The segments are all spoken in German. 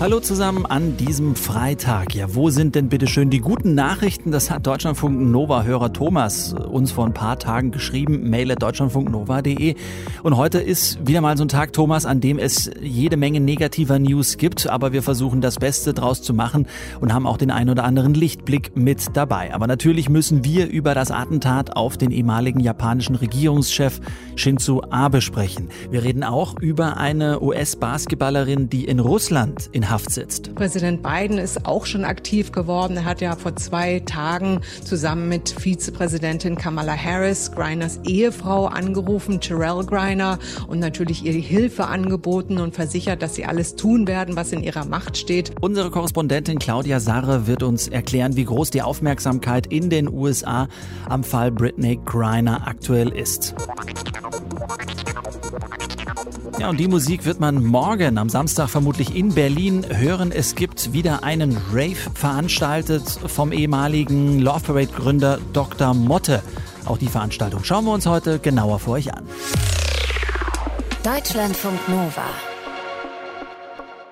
Hallo zusammen an diesem Freitag. Ja, wo sind denn bitte schön die guten Nachrichten? Das hat Deutschlandfunk Nova-Hörer Thomas uns vor ein paar Tagen geschrieben. Mail at deutschlandfunknova.de. Und heute ist wieder mal so ein Tag, Thomas, an dem es jede Menge negativer News gibt. Aber wir versuchen das Beste draus zu machen und haben auch den ein oder anderen Lichtblick mit dabei. Aber natürlich müssen wir über das Attentat auf den ehemaligen japanischen Regierungschef Shinzo Abe sprechen. Wir reden auch über eine US-Basketballerin, die in Russland in Haft sitzt. Präsident Biden ist auch schon aktiv geworden. Er hat ja vor zwei Tagen zusammen mit Vizepräsidentin Kamala Harris Griners Ehefrau angerufen, Terrell Griner, und natürlich ihr Hilfe angeboten und versichert, dass sie alles tun werden, was in ihrer Macht steht. Unsere Korrespondentin Claudia Sarre wird uns erklären, wie groß die Aufmerksamkeit in den USA am Fall Britney Griner aktuell ist. Ja, und die Musik wird man morgen am Samstag vermutlich in Berlin hören. Es gibt wieder einen Rave veranstaltet vom ehemaligen Love Parade Gründer Dr. Motte. Auch die Veranstaltung schauen wir uns heute genauer für euch an. Deutschlandfunk Nova.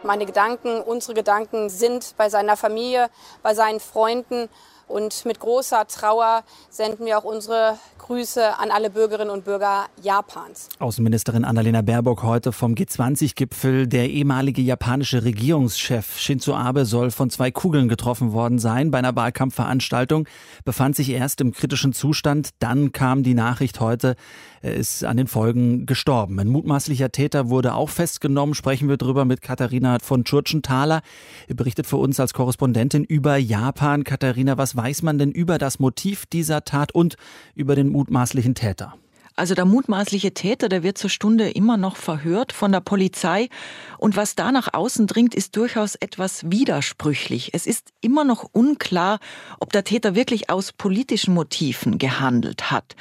Meine Gedanken, unsere Gedanken sind bei seiner Familie, bei seinen Freunden und mit großer Trauer senden wir auch unsere Grüße an alle Bürgerinnen und Bürger Japans. Außenministerin Annalena Baerbock heute vom G20-Gipfel. Der ehemalige japanische Regierungschef Shinzo Abe soll von zwei Kugeln getroffen worden sein. Bei einer Wahlkampfveranstaltung befand sich erst im kritischen Zustand. Dann kam die Nachricht heute, er ist an den Folgen gestorben. Ein mutmaßlicher Täter wurde auch festgenommen. Sprechen wir drüber mit Katharina von Tschurtschenthaler. Er berichtet für uns als Korrespondentin über Japan. Katharina, was weiß man denn über das Motiv dieser Tat und über den mutmaßlichen Täter? Also der mutmaßliche Täter, der wird zur Stunde immer noch verhört von der Polizei. Und was da nach außen dringt, ist durchaus etwas widersprüchlich. Es ist immer noch unklar, ob der Täter wirklich aus politischen Motiven gehandelt hat.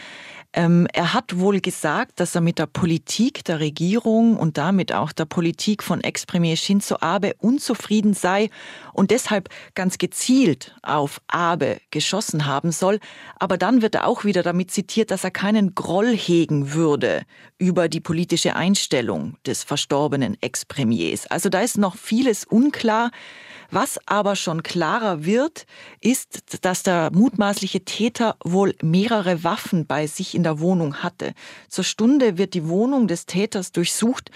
Ähm, er hat wohl gesagt, dass er mit der Politik der Regierung und damit auch der Politik von Ex-Premier Shinzo Abe unzufrieden sei und deshalb ganz gezielt auf Abe geschossen haben soll. Aber dann wird er auch wieder damit zitiert, dass er keinen Groll hegen würde über die politische Einstellung des verstorbenen Ex-Premiers. Also da ist noch vieles unklar. Was aber schon klarer wird, ist, dass der mutmaßliche Täter wohl mehrere Waffen bei sich in der Wohnung hatte. Zur Stunde wird die Wohnung des Täters durchsucht.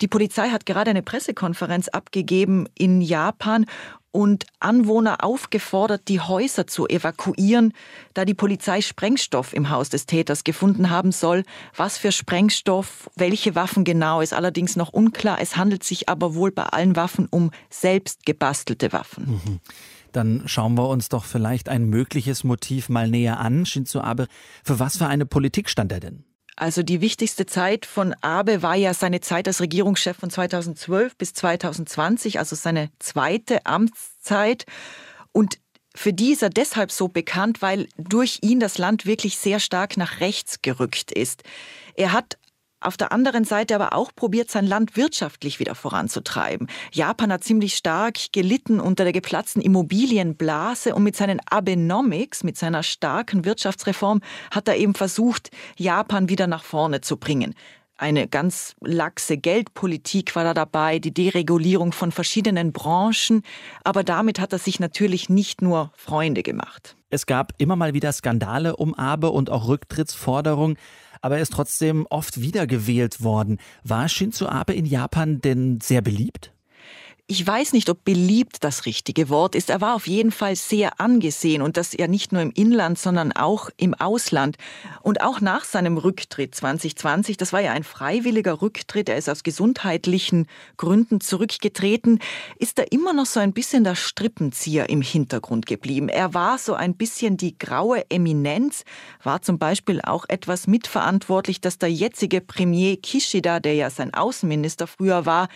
Die Polizei hat gerade eine Pressekonferenz abgegeben in Japan und Anwohner aufgefordert, die Häuser zu evakuieren, da die Polizei Sprengstoff im Haus des Täters gefunden haben soll. Was für Sprengstoff, welche Waffen genau, ist allerdings noch unklar. Es handelt sich aber wohl bei allen Waffen um selbst gebastelte Waffen. Mhm. Dann schauen wir uns doch vielleicht ein mögliches Motiv mal näher an. Shinzo Abe, für was für eine Politik stand er denn? Also die wichtigste Zeit von Abe war ja seine Zeit als Regierungschef von 2012 bis 2020, also seine zweite Amtszeit. Und für die ist er deshalb so bekannt, weil durch ihn das Land wirklich sehr stark nach rechts gerückt ist. Er hat auf der anderen Seite aber auch probiert, sein Land wirtschaftlich wieder voranzutreiben. Japan hat ziemlich stark gelitten unter der geplatzten Immobilienblase und mit seinen Abenomics, mit seiner starken Wirtschaftsreform, hat er eben versucht, Japan wieder nach vorne zu bringen. Eine ganz laxe Geldpolitik war da dabei, die Deregulierung von verschiedenen Branchen, aber damit hat er sich natürlich nicht nur Freunde gemacht. Es gab immer mal wieder Skandale um Abe und auch Rücktrittsforderungen aber er ist trotzdem oft wiedergewählt worden. War Shinzo Abe in Japan denn sehr beliebt? Ich weiß nicht, ob beliebt das richtige Wort ist. Er war auf jeden Fall sehr angesehen und das ja nicht nur im Inland, sondern auch im Ausland. Und auch nach seinem Rücktritt 2020, das war ja ein freiwilliger Rücktritt, er ist aus gesundheitlichen Gründen zurückgetreten, ist er immer noch so ein bisschen der Strippenzieher im Hintergrund geblieben. Er war so ein bisschen die graue Eminenz, war zum Beispiel auch etwas mitverantwortlich, dass der jetzige Premier Kishida, der ja sein Außenminister früher war,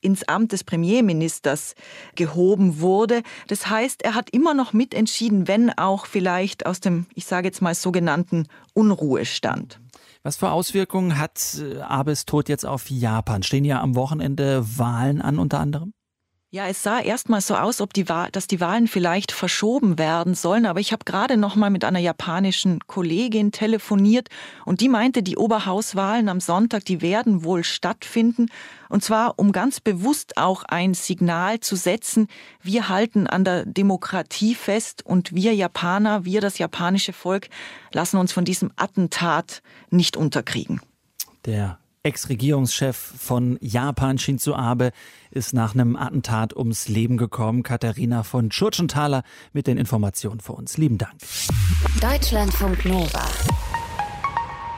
ins Amt des Premierministers gehoben wurde. Das heißt, er hat immer noch mitentschieden, wenn auch vielleicht aus dem, ich sage jetzt mal, sogenannten Unruhestand. Was für Auswirkungen hat äh, Abes Tod jetzt auf Japan? Stehen ja am Wochenende Wahlen an unter anderem? Ja, es sah erstmal so aus, ob die dass die Wahlen vielleicht verschoben werden sollen, aber ich habe gerade noch mal mit einer japanischen Kollegin telefoniert und die meinte, die Oberhauswahlen am Sonntag, die werden wohl stattfinden und zwar um ganz bewusst auch ein Signal zu setzen, wir halten an der Demokratie fest und wir Japaner, wir das japanische Volk lassen uns von diesem Attentat nicht unterkriegen. Der Ex-Regierungschef von Japan, Shinzo Abe, ist nach einem Attentat ums Leben gekommen. Katharina von Tschurtschenthaler mit den Informationen für uns. Lieben Dank. Deutschlandfunk Nova.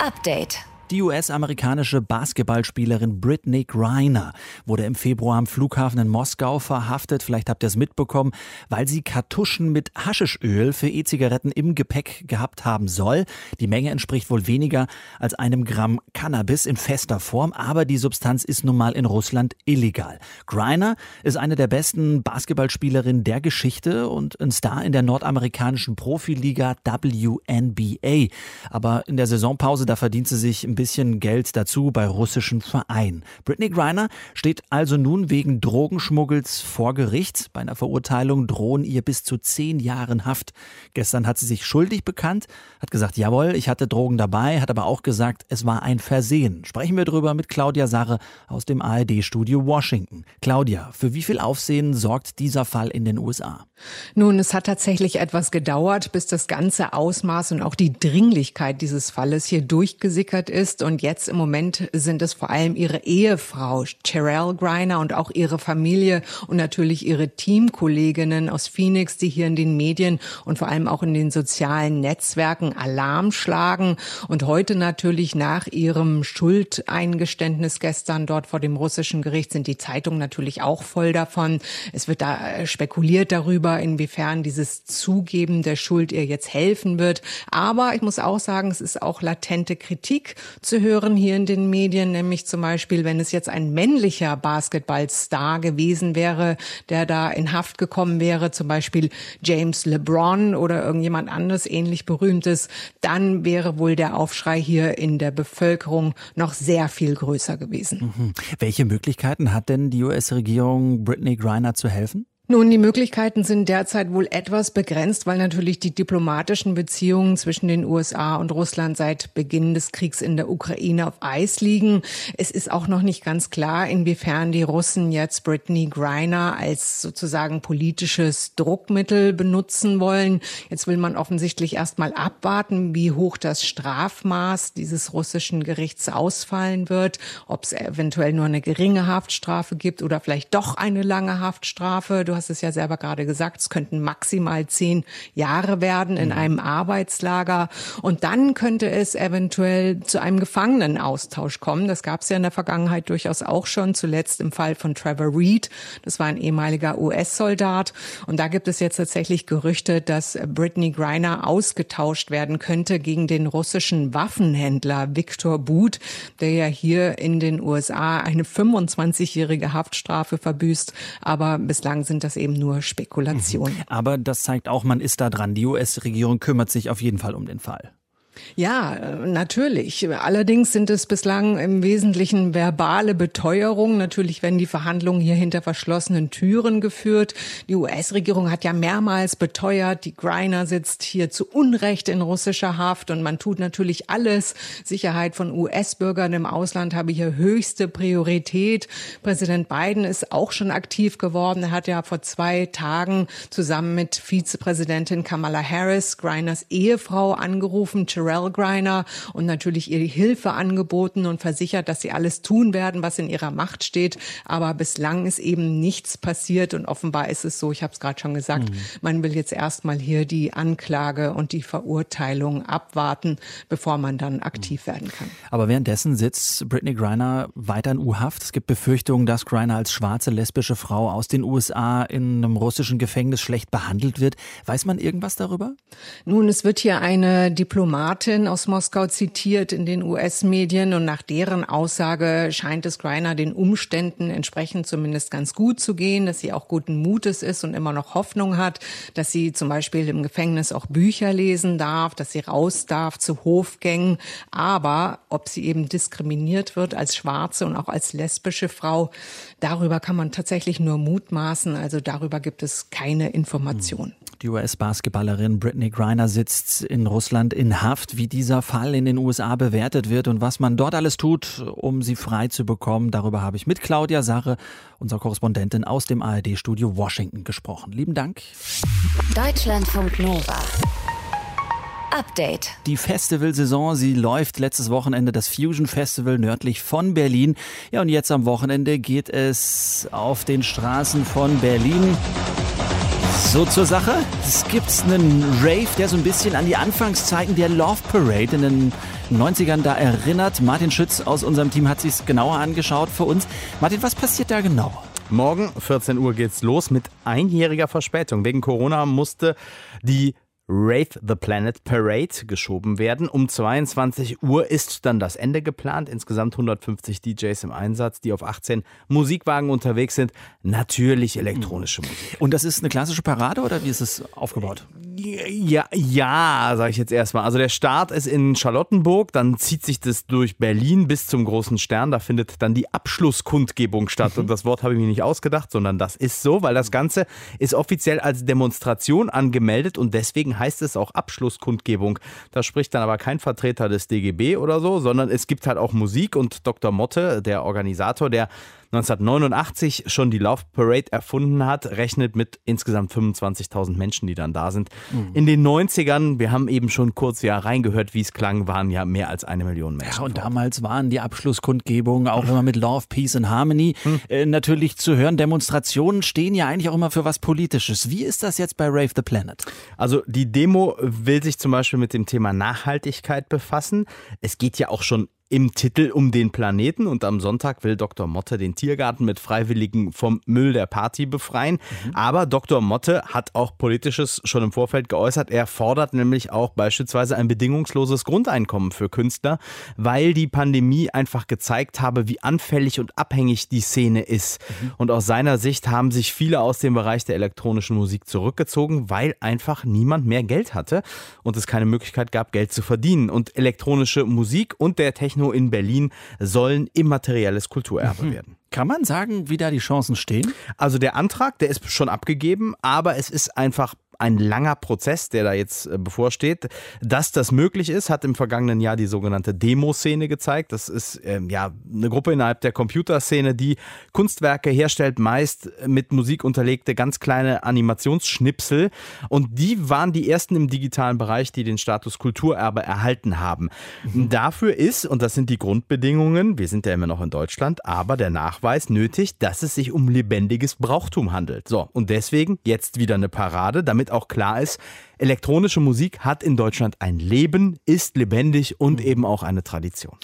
Update. Die US-amerikanische Basketballspielerin Britney Griner wurde im Februar am Flughafen in Moskau verhaftet. Vielleicht habt ihr es mitbekommen, weil sie Kartuschen mit Haschischöl für E-Zigaretten im Gepäck gehabt haben soll. Die Menge entspricht wohl weniger als einem Gramm Cannabis in fester Form, aber die Substanz ist nun mal in Russland illegal. Griner ist eine der besten Basketballspielerinnen der Geschichte und ein Star in der nordamerikanischen Profiliga WNBA. Aber in der Saisonpause, da verdient sie sich ein bisschen Geld dazu bei russischen Vereinen. Britney Griner steht also nun wegen Drogenschmuggels vor Gericht. Bei einer Verurteilung drohen ihr bis zu zehn Jahren Haft. Gestern hat sie sich schuldig bekannt, hat gesagt, jawohl, ich hatte Drogen dabei, hat aber auch gesagt, es war ein Versehen. Sprechen wir drüber mit Claudia Sarre aus dem ARD-Studio Washington. Claudia, für wie viel Aufsehen sorgt dieser Fall in den USA? Nun, es hat tatsächlich etwas gedauert, bis das ganze Ausmaß und auch die Dringlichkeit dieses Falles hier durchgesickert ist ist. Und jetzt im Moment sind es vor allem ihre Ehefrau Cheryl Griner und auch ihre Familie und natürlich ihre Teamkolleginnen aus Phoenix, die hier in den Medien und vor allem auch in den sozialen Netzwerken Alarm schlagen. Und heute natürlich nach ihrem Schuldeingeständnis gestern dort vor dem russischen Gericht sind die Zeitungen natürlich auch voll davon. Es wird da spekuliert darüber, inwiefern dieses Zugeben der Schuld ihr jetzt helfen wird. Aber ich muss auch sagen, es ist auch latente Kritik zu hören hier in den Medien, nämlich zum Beispiel, wenn es jetzt ein männlicher Basketballstar gewesen wäre, der da in Haft gekommen wäre, zum Beispiel James LeBron oder irgendjemand anderes ähnlich berühmtes, dann wäre wohl der Aufschrei hier in der Bevölkerung noch sehr viel größer gewesen. Mhm. Welche Möglichkeiten hat denn die US-Regierung, Britney Griner zu helfen? Nun, die Möglichkeiten sind derzeit wohl etwas begrenzt, weil natürlich die diplomatischen Beziehungen zwischen den USA und Russland seit Beginn des Kriegs in der Ukraine auf Eis liegen. Es ist auch noch nicht ganz klar, inwiefern die Russen jetzt Britney Griner als sozusagen politisches Druckmittel benutzen wollen. Jetzt will man offensichtlich erstmal abwarten, wie hoch das Strafmaß dieses russischen Gerichts ausfallen wird, ob es eventuell nur eine geringe Haftstrafe gibt oder vielleicht doch eine lange Haftstrafe. Du hast es ja selber gerade gesagt, es könnten maximal zehn Jahre werden in mhm. einem Arbeitslager. Und dann könnte es eventuell zu einem Gefangenenaustausch kommen. Das gab es ja in der Vergangenheit durchaus auch schon, zuletzt im Fall von Trevor Reed. Das war ein ehemaliger US-Soldat. Und da gibt es jetzt tatsächlich Gerüchte, dass Britney Griner ausgetauscht werden könnte gegen den russischen Waffenhändler Viktor But, der ja hier in den USA eine 25-jährige Haftstrafe verbüßt. Aber bislang sind das eben nur Spekulationen. Mhm. Aber das zeigt auch, man ist da dran. Die US-Regierung kümmert sich auf jeden Fall um den Fall. Ja, äh, natürlich. Allerdings sind es bislang im Wesentlichen verbale Beteuerungen. Natürlich werden die Verhandlungen hier hinter verschlossenen Türen geführt. Die US-Regierung hat ja mehrmals beteuert, die Griner sitzt hier zu Unrecht in russischer Haft und man tut natürlich alles. Sicherheit von US-Bürgern im Ausland habe hier höchste Priorität. Präsident Biden ist auch schon aktiv geworden. Er hat ja vor zwei Tagen zusammen mit Vizepräsidentin Kamala Harris, Griners Ehefrau, angerufen, Terrell Griner und natürlich ihr Hilfe angeboten und versichert, dass sie alles tun werden, was in ihrer Macht steht. Aber bislang ist eben nichts passiert und offenbar ist es so, ich habe es gerade schon gesagt, mhm. man will jetzt erstmal hier die Anklage und die Verurteilung abwarten, bevor man dann aktiv werden kann. Aber währenddessen sitzt Britney Griner weiter in U-Haft. Es gibt Befürchtungen, dass Griner als schwarze lesbische Frau aus den USA in einem russischen Gefängnis schlecht behandelt wird. Weiß man irgendwas darüber? Nun, es wird hier eine Diplomatin Diplomatin aus Moskau zitiert in den US-Medien und nach deren Aussage scheint es Greiner den Umständen entsprechend zumindest ganz gut zu gehen, dass sie auch guten Mutes ist und immer noch Hoffnung hat, dass sie zum Beispiel im Gefängnis auch Bücher lesen darf, dass sie raus darf zu Hofgängen. Aber ob sie eben diskriminiert wird als schwarze und auch als lesbische Frau, darüber kann man tatsächlich nur mutmaßen. Also darüber gibt es keine Informationen. Die US-Basketballerin Britney Griner sitzt in Russland in Haft. Wie dieser Fall in den USA bewertet wird und was man dort alles tut, um sie frei zu bekommen, darüber habe ich mit Claudia Sache, unserer Korrespondentin aus dem ARD-Studio Washington, gesprochen. Lieben Dank. Deutschlandfunk Nova. Update. Die Festivalsaison, sie läuft letztes Wochenende das Fusion Festival nördlich von Berlin. Ja, und jetzt am Wochenende geht es auf den Straßen von Berlin so zur Sache. Es gibt einen Rave, der so ein bisschen an die Anfangszeiten der Love Parade in den 90ern da erinnert. Martin Schütz aus unserem Team hat sich genauer angeschaut für uns. Martin, was passiert da genau? Morgen 14 Uhr geht's los mit einjähriger Verspätung. Wegen Corona musste die Wraith the Planet Parade geschoben werden. Um 22 Uhr ist dann das Ende geplant. Insgesamt 150 DJs im Einsatz, die auf 18 Musikwagen unterwegs sind. Natürlich elektronische Musik. Und das ist eine klassische Parade oder wie ist es aufgebaut? Ja, ja, sage ich jetzt erstmal. Also der Start ist in Charlottenburg, dann zieht sich das durch Berlin bis zum großen Stern. Da findet dann die Abschlusskundgebung statt. Und das Wort habe ich mir nicht ausgedacht, sondern das ist so, weil das Ganze ist offiziell als Demonstration angemeldet und deswegen heißt es auch Abschlusskundgebung. Da spricht dann aber kein Vertreter des DGB oder so, sondern es gibt halt auch Musik und Dr. Motte, der Organisator, der 1989 schon die Love Parade erfunden hat, rechnet mit insgesamt 25.000 Menschen, die dann da sind. Mhm. In den 90ern, wir haben eben schon kurz ja reingehört, wie es klang, waren ja mehr als eine Million Menschen. Ja, und vor. damals waren die Abschlusskundgebungen auch immer mit Love, Peace and Harmony mhm. äh, natürlich zu hören. Demonstrationen stehen ja eigentlich auch immer für was Politisches. Wie ist das jetzt bei Rave the Planet? Also die Demo will sich zum Beispiel mit dem Thema Nachhaltigkeit befassen. Es geht ja auch schon im Titel um den Planeten und am Sonntag will Dr. Motte den Tiergarten mit Freiwilligen vom Müll der Party befreien. Mhm. Aber Dr. Motte hat auch politisches schon im Vorfeld geäußert. Er fordert nämlich auch beispielsweise ein bedingungsloses Grundeinkommen für Künstler, weil die Pandemie einfach gezeigt habe, wie anfällig und abhängig die Szene ist. Mhm. Und aus seiner Sicht haben sich viele aus dem Bereich der elektronischen Musik zurückgezogen, weil einfach niemand mehr Geld hatte und es keine Möglichkeit gab, Geld zu verdienen. Und elektronische Musik und der Technologie Techno in Berlin sollen immaterielles Kulturerbe mhm. werden. Kann man sagen, wie da die Chancen stehen? Also der Antrag, der ist schon abgegeben, aber es ist einfach ein langer Prozess, der da jetzt äh, bevorsteht. Dass das möglich ist, hat im vergangenen Jahr die sogenannte Demo-Szene gezeigt. Das ist ähm, ja eine Gruppe innerhalb der Computerszene, die Kunstwerke herstellt, meist mit Musik unterlegte ganz kleine Animationsschnipsel. Und die waren die ersten im digitalen Bereich, die den Status Kulturerbe erhalten haben. Mhm. Dafür ist, und das sind die Grundbedingungen, wir sind ja immer noch in Deutschland, aber der Nachweis nötig, dass es sich um lebendiges Brauchtum handelt. So, und deswegen jetzt wieder eine Parade, damit auch klar ist, elektronische Musik hat in Deutschland ein Leben, ist lebendig und mhm. eben auch eine Tradition.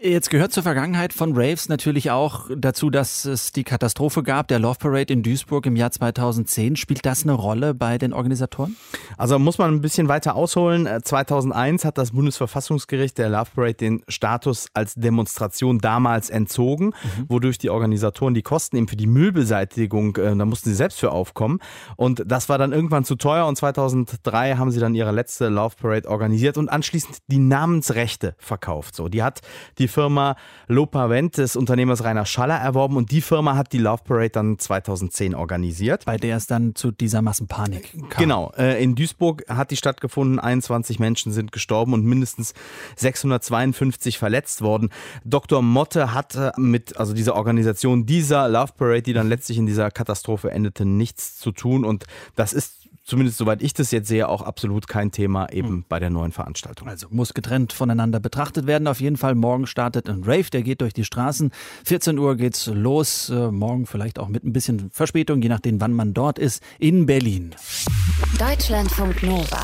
Jetzt gehört zur Vergangenheit von Raves natürlich auch dazu, dass es die Katastrophe gab, der Love Parade in Duisburg im Jahr 2010. Spielt das eine Rolle bei den Organisatoren? Also muss man ein bisschen weiter ausholen. 2001 äh, hat das Bundesverfassungsgericht der Love Parade den Status als Demonstration damals entzogen, mhm. wodurch die Organisatoren die Kosten eben für die Müllbeseitigung, äh, da mussten sie selbst für aufkommen. Und das war dann irgendwann zu teuer und 2003 haben sie dann ihre letzte Love Parade organisiert und anschließend die Namensrechte verkauft. So, die hat die die Firma Lopavent des Unternehmers Rainer Schaller erworben und die Firma hat die Love Parade dann 2010 organisiert. Bei der es dann zu dieser Massenpanik kam. Genau, äh, in Duisburg hat die stattgefunden, 21 Menschen sind gestorben und mindestens 652 verletzt worden. Dr. Motte hat äh, mit also dieser Organisation dieser Love Parade, die dann letztlich in dieser Katastrophe endete, nichts zu tun und das ist zumindest soweit ich das jetzt sehe, auch absolut kein Thema eben mhm. bei der neuen Veranstaltung. Also muss getrennt voneinander betrachtet werden. Auf jeden Fall morgen startet ein Rave, der geht durch die Straßen. 14 Uhr geht's los. Äh, morgen vielleicht auch mit ein bisschen Verspätung, je nachdem, wann man dort ist, in Berlin. Deutschlandfunk Nova.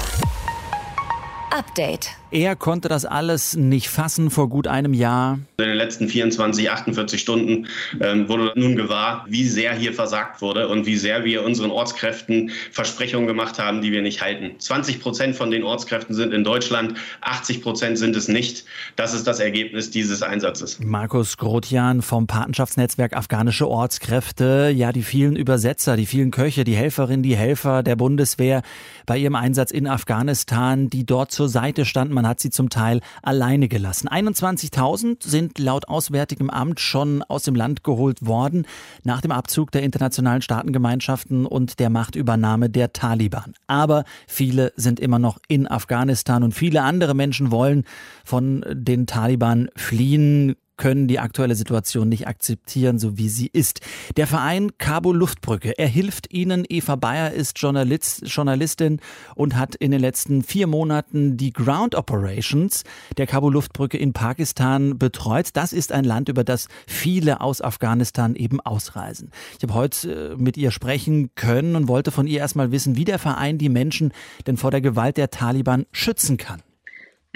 Update. Er konnte das alles nicht fassen vor gut einem Jahr. In den letzten 24, 48 Stunden ähm, wurde nun gewahr, wie sehr hier versagt wurde und wie sehr wir unseren Ortskräften Versprechungen gemacht haben, die wir nicht halten. 20 Prozent von den Ortskräften sind in Deutschland, 80 Prozent sind es nicht. Das ist das Ergebnis dieses Einsatzes. Markus Grotjan vom Patenschaftsnetzwerk Afghanische Ortskräfte. Ja, die vielen Übersetzer, die vielen Köche, die Helferinnen, die Helfer der Bundeswehr bei ihrem Einsatz in Afghanistan, die dort zur Seite standen. Man hat sie zum Teil alleine gelassen. 21.000 sind laut Auswärtigem Amt schon aus dem Land geholt worden nach dem Abzug der internationalen Staatengemeinschaften und der Machtübernahme der Taliban. Aber viele sind immer noch in Afghanistan und viele andere Menschen wollen von den Taliban fliehen, können die aktuelle Situation nicht akzeptieren, so wie sie ist. Der Verein Cabo Luftbrücke, er hilft Ihnen. Eva Bayer ist Journalist, Journalistin und hat in den letzten vier Monaten die Ground Operations der Cabo Luftbrücke in Pakistan betreut. Das ist ein Land, über das viele aus Afghanistan eben ausreisen. Ich habe heute äh, mit ihr sprechen können und wollte von ihr erstmal wissen, wie der Verein die Menschen denn vor der Gewalt der Taliban schützen kann.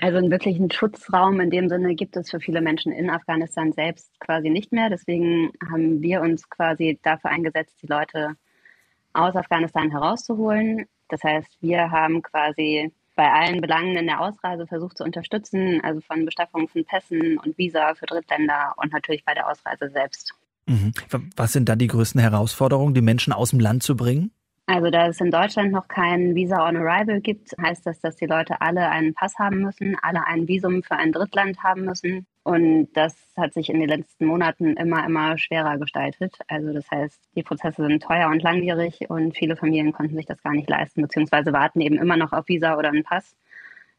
Also einen wirklichen Schutzraum in dem Sinne gibt es für viele Menschen in Afghanistan selbst quasi nicht mehr. Deswegen haben wir uns quasi dafür eingesetzt, die Leute aus Afghanistan herauszuholen. Das heißt, wir haben quasi bei allen Belangen in der Ausreise versucht zu unterstützen, also von Bestaffung von Pässen und Visa für Drittländer und natürlich bei der Ausreise selbst. Mhm. Was sind dann die größten Herausforderungen, die Menschen aus dem Land zu bringen? Also da es in Deutschland noch kein Visa on Arrival gibt, heißt das, dass die Leute alle einen Pass haben müssen, alle ein Visum für ein Drittland haben müssen. Und das hat sich in den letzten Monaten immer, immer schwerer gestaltet. Also das heißt, die Prozesse sind teuer und langwierig und viele Familien konnten sich das gar nicht leisten, beziehungsweise warten eben immer noch auf Visa oder einen Pass.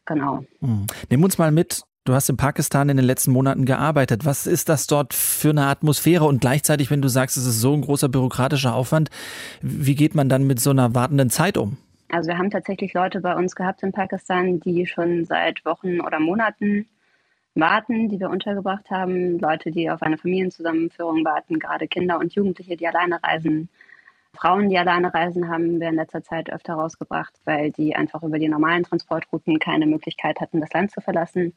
Genau. Hm. Nimm uns mal mit Du hast in Pakistan in den letzten Monaten gearbeitet. Was ist das dort für eine Atmosphäre? Und gleichzeitig, wenn du sagst, es ist so ein großer bürokratischer Aufwand, wie geht man dann mit so einer wartenden Zeit um? Also wir haben tatsächlich Leute bei uns gehabt in Pakistan, die schon seit Wochen oder Monaten warten, die wir untergebracht haben. Leute, die auf eine Familienzusammenführung warten, gerade Kinder und Jugendliche, die alleine reisen. Frauen, die alleine reisen, haben wir in letzter Zeit öfter rausgebracht, weil die einfach über die normalen Transportrouten keine Möglichkeit hatten, das Land zu verlassen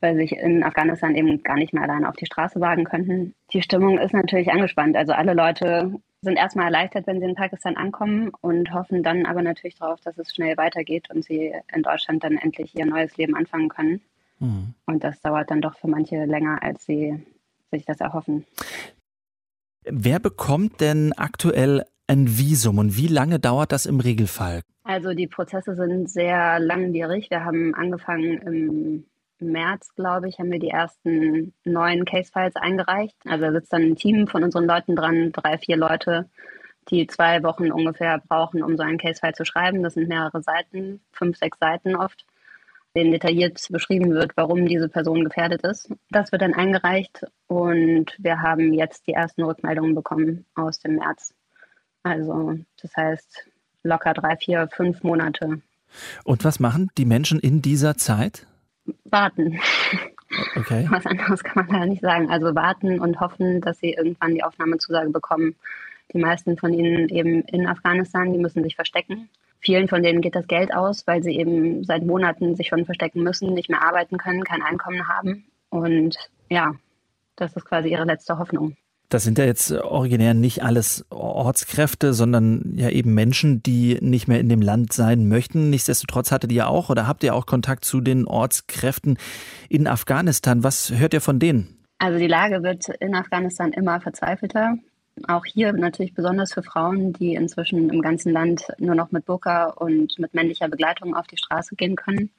weil sich in Afghanistan eben gar nicht mehr alleine auf die Straße wagen könnten. Die Stimmung ist natürlich angespannt. Also alle Leute sind erstmal erleichtert, wenn sie in Pakistan ankommen und hoffen dann aber natürlich darauf, dass es schnell weitergeht und sie in Deutschland dann endlich ihr neues Leben anfangen können. Mhm. Und das dauert dann doch für manche länger, als sie sich das erhoffen. Wer bekommt denn aktuell ein Visum und wie lange dauert das im Regelfall? Also die Prozesse sind sehr langwierig. Wir haben angefangen im März, glaube ich, haben wir die ersten neuen Case-Files eingereicht. Also da sitzt dann ein Team von unseren Leuten dran, drei, vier Leute, die zwei Wochen ungefähr brauchen, um so einen Case-File zu schreiben. Das sind mehrere Seiten, fünf, sechs Seiten oft, denen detailliert beschrieben wird, warum diese Person gefährdet ist. Das wird dann eingereicht und wir haben jetzt die ersten Rückmeldungen bekommen aus dem März. Also das heißt locker drei, vier, fünf Monate. Und was machen die Menschen in dieser Zeit? Warten. Okay. Was anderes kann man da nicht sagen. Also warten und hoffen, dass sie irgendwann die Aufnahmezusage bekommen. Die meisten von ihnen eben in Afghanistan, die müssen sich verstecken. Vielen von denen geht das Geld aus, weil sie eben seit Monaten sich schon verstecken müssen, nicht mehr arbeiten können, kein Einkommen haben. Und ja, das ist quasi ihre letzte Hoffnung. Das sind ja jetzt originär nicht alles Ortskräfte, sondern ja eben Menschen, die nicht mehr in dem Land sein möchten. Nichtsdestotrotz hattet ihr auch oder habt ihr auch Kontakt zu den Ortskräften in Afghanistan. Was hört ihr von denen? Also die Lage wird in Afghanistan immer verzweifelter. Auch hier natürlich besonders für Frauen, die inzwischen im ganzen Land nur noch mit Burka und mit männlicher Begleitung auf die Straße gehen können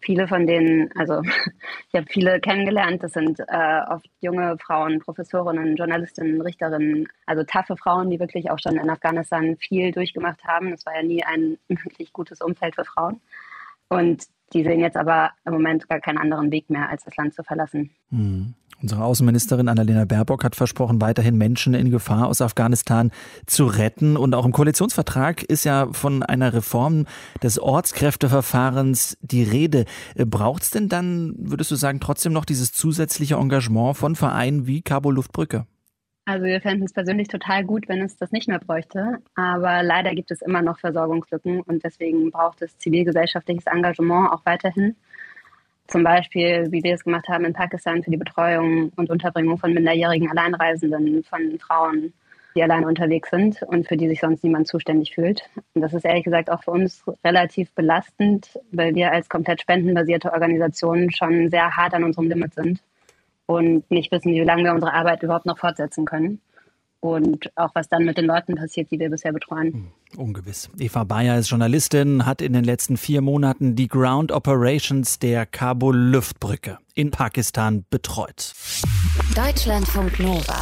viele von denen, also ich habe viele kennengelernt, das sind äh, oft junge Frauen, Professorinnen, Journalistinnen, Richterinnen, also taffe Frauen, die wirklich auch schon in Afghanistan viel durchgemacht haben. Das war ja nie ein wirklich gutes Umfeld für Frauen. Und die sehen jetzt aber im Moment gar keinen anderen Weg mehr, als das Land zu verlassen. Hm. Unsere Außenministerin Annalena Baerbock hat versprochen, weiterhin Menschen in Gefahr aus Afghanistan zu retten. Und auch im Koalitionsvertrag ist ja von einer Reform des Ortskräfteverfahrens die Rede. Braucht es denn dann, würdest du sagen, trotzdem noch dieses zusätzliche Engagement von Vereinen wie Cabo Luftbrücke? Also wir fänden es persönlich total gut, wenn es das nicht mehr bräuchte. Aber leider gibt es immer noch Versorgungslücken und deswegen braucht es zivilgesellschaftliches Engagement auch weiterhin. Zum Beispiel, wie wir es gemacht haben in Pakistan für die Betreuung und Unterbringung von minderjährigen Alleinreisenden, von Frauen, die alleine unterwegs sind und für die sich sonst niemand zuständig fühlt. Und das ist ehrlich gesagt auch für uns relativ belastend, weil wir als komplett spendenbasierte Organisation schon sehr hart an unserem Limit sind und nicht wissen, wie lange wir unsere Arbeit überhaupt noch fortsetzen können. Und auch was dann mit den Leuten passiert, die wir bisher betreuen. Hm, ungewiss. Eva Bayer ist Journalistin, hat in den letzten vier Monaten die Ground Operations der Kabul-Luftbrücke in Pakistan betreut. Deutschlandfunk Nova.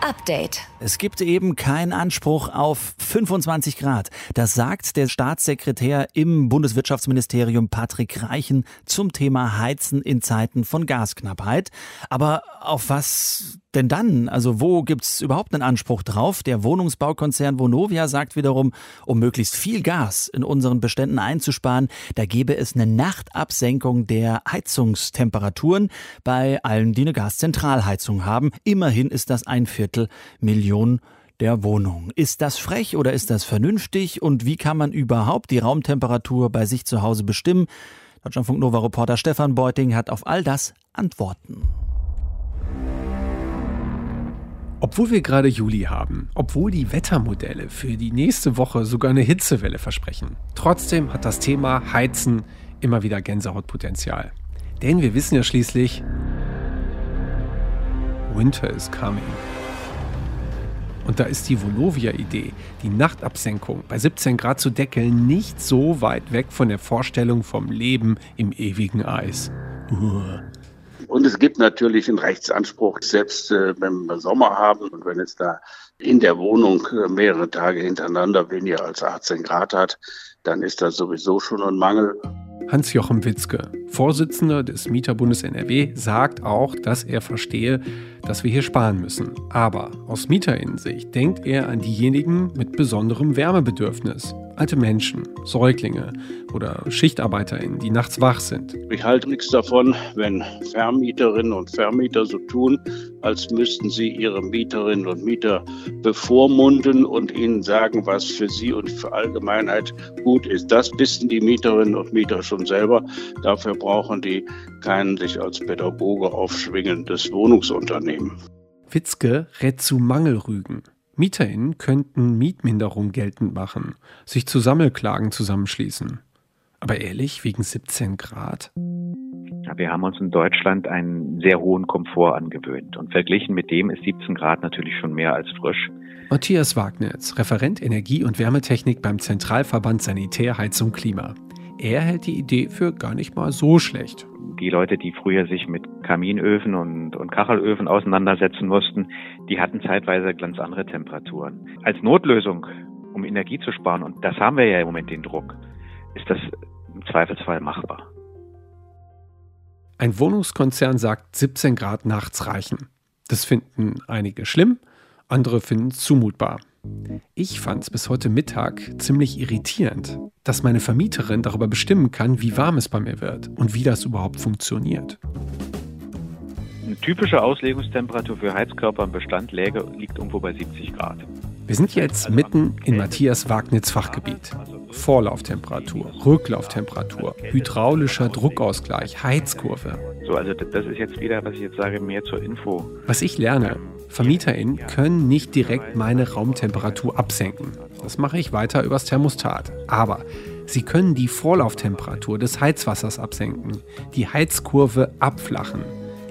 Update. Es gibt eben keinen Anspruch auf 25 Grad. Das sagt der Staatssekretär im Bundeswirtschaftsministerium Patrick Reichen zum Thema Heizen in Zeiten von Gasknappheit. Aber auf was denn dann? Also wo gibt es überhaupt einen Anspruch drauf? Der Wohnungsbaukonzern Vonovia sagt wiederum, um möglichst viel Gas in unseren Beständen einzusparen, da gebe es eine Nachtabsenkung der Heizungstemperaturen bei allen, die eine Gaszentralheizung haben. Immerhin ist das ein Viertel Million der Wohnung. Ist das frech oder ist das vernünftig? Und wie kann man überhaupt die Raumtemperatur bei sich zu Hause bestimmen? Deutschlandfunk Nova Reporter Stefan Beuting hat auf all das Antworten. Obwohl wir gerade Juli haben, obwohl die Wettermodelle für die nächste Woche sogar eine Hitzewelle versprechen, trotzdem hat das Thema Heizen immer wieder Gänsehautpotenzial. Denn wir wissen ja schließlich, Winter is coming. Und da ist die Volovia-Idee, die Nachtabsenkung bei 17 Grad zu deckeln, nicht so weit weg von der Vorstellung vom Leben im ewigen Eis. Uh. Und es gibt natürlich einen Rechtsanspruch, selbst äh, wenn wir Sommer haben und wenn es da in der Wohnung äh, mehrere Tage hintereinander weniger als 18 Grad hat, dann ist das sowieso schon ein Mangel. Hans-Jochen Witzke, Vorsitzender des Mieterbundes NRW, sagt auch, dass er verstehe, dass wir hier sparen müssen. Aber aus Mieterinnensicht denkt er an diejenigen mit besonderem Wärmebedürfnis alte Menschen, Säuglinge oder SchichtarbeiterInnen, die nachts wach sind. Ich halte nichts davon, wenn Vermieterinnen und Vermieter so tun, als müssten sie ihre Mieterinnen und Mieter bevormunden und ihnen sagen, was für sie und für Allgemeinheit gut ist. Das wissen die Mieterinnen und Mieter schon selber. Dafür brauchen die kein sich als Pädagoge aufschwingendes Wohnungsunternehmen. Witzke rät zu Mangelrügen. MieterInnen könnten Mietminderung geltend machen, sich zu Sammelklagen zusammenschließen. Aber ehrlich, wegen 17 Grad? Wir haben uns in Deutschland einen sehr hohen Komfort angewöhnt. Und verglichen mit dem ist 17 Grad natürlich schon mehr als frisch. Matthias Wagnitz, Referent Energie- und Wärmetechnik beim Zentralverband Sanitär, Heizung, Klima. Er hält die Idee für gar nicht mal so schlecht die Leute, die früher sich mit Kaminöfen und, und Kachelöfen auseinandersetzen mussten, die hatten zeitweise ganz andere Temperaturen. Als Notlösung, um Energie zu sparen, und das haben wir ja im Moment den Druck, ist das im Zweifelsfall machbar. Ein Wohnungskonzern sagt, 17 Grad nachts reichen. Das finden einige schlimm, andere finden es zumutbar. Ich fand es bis heute Mittag ziemlich irritierend, dass meine Vermieterin darüber bestimmen kann, wie warm es bei mir wird und wie das überhaupt funktioniert. Eine typische Auslegungstemperatur für Heizkörper im Bestand läge, liegt irgendwo bei 70 Grad. Wir sind jetzt also mitten in Matthias Wagnitz Fachgebiet. Vorlauftemperatur, Rücklauftemperatur, hydraulischer Druckausgleich, Heizkurve. So, also das ist jetzt wieder, was ich jetzt sage, mehr zur Info. Was ich lerne, VermieterInnen können nicht direkt meine Raumtemperatur absenken. Das mache ich weiter übers Thermostat. Aber sie können die Vorlauftemperatur des Heizwassers absenken, die Heizkurve abflachen.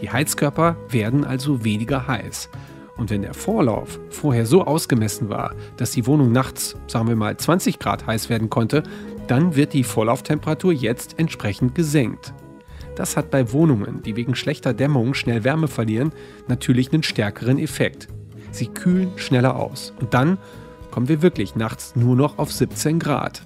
Die Heizkörper werden also weniger heiß. Und wenn der Vorlauf vorher so ausgemessen war, dass die Wohnung nachts, sagen wir mal, 20 Grad heiß werden konnte, dann wird die Vorlauftemperatur jetzt entsprechend gesenkt. Das hat bei Wohnungen, die wegen schlechter Dämmung schnell Wärme verlieren, natürlich einen stärkeren Effekt. Sie kühlen schneller aus. Und dann kommen wir wirklich nachts nur noch auf 17 Grad.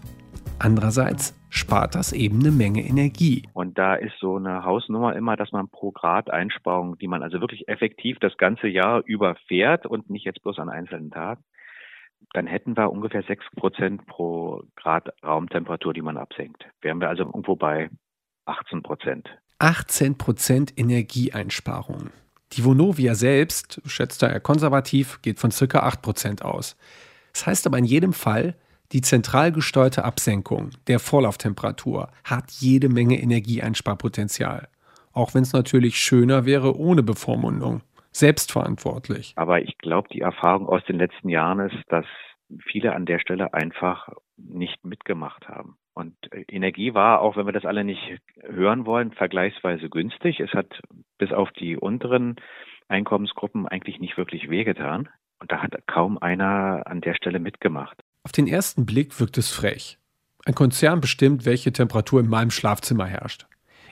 Andererseits spart das eben eine Menge Energie. Und da ist so eine Hausnummer immer, dass man pro Grad Einsparung, die man also wirklich effektiv das ganze Jahr überfährt und nicht jetzt bloß an einzelnen Tagen, dann hätten wir ungefähr 6 Prozent pro Grad Raumtemperatur, die man absenkt. Wären wir also irgendwo bei 18 Prozent. 18 Prozent Energieeinsparung. Die Vonovia selbst, schätzt er konservativ, geht von ca. 8 Prozent aus. Das heißt aber in jedem Fall, Die zentral gesteuerte Absenkung der Vorlauftemperatur hat jede Menge Energieeinsparpotenzial. Auch wenn es natürlich schöner wäre ohne Bevormundung. Selbstverantwortlich. Aber ich glaube, die Erfahrung aus den letzten Jahren ist, dass viele an der Stelle einfach nicht mitgemacht haben. Und äh, Energie war, auch wenn wir das alle nicht hören wollen, vergleichsweise günstig. Es hat bis auf die unteren Einkommensgruppen eigentlich nicht wirklich wehgetan. Und da hat kaum einer an der Stelle mitgemacht. Auf den ersten Blick wirkt es frech. Ein Konzern bestimmt, welche Temperatur in meinem Schlafzimmer herrscht.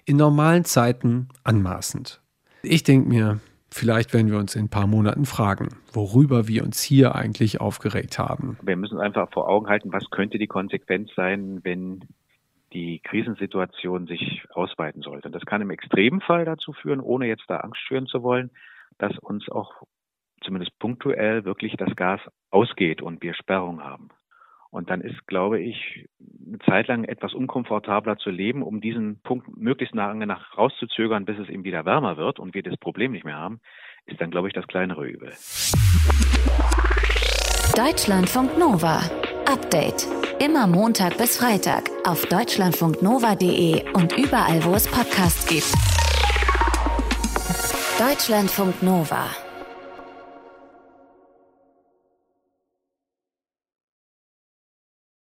In normalen Zeiten anmaßend. Ich denke mir, vielleicht werden wir uns in ein paar Monaten fragen, worüber wir uns hier eigentlich aufgeregt haben. Wir müssen einfach vor Augen halten, was könnte die Konsequenz sein, wenn die Krisensituation sich ausweiten sollte. Und das kann im Extremfall dazu führen, ohne jetzt da Angst schüren zu wollen, dass uns auch zumindest punktuell wirklich das Gas ausgeht und wir Sperrung haben. Und dann ist, glaube ich, eine Zeit lang etwas unkomfortabler zu leben, um diesen Punkt möglichst lange nach rauszuzögern, bis es eben wieder wärmer wird und wir das Problem nicht mehr haben, ist dann, glaube ich, das kleinere Übel. Deutschlandfunk Nova. Update. Immer Montag bis Freitag auf deutschlandfunknova.de und überall, wo es Podcasts gibt. Deutschlandfunk Nova.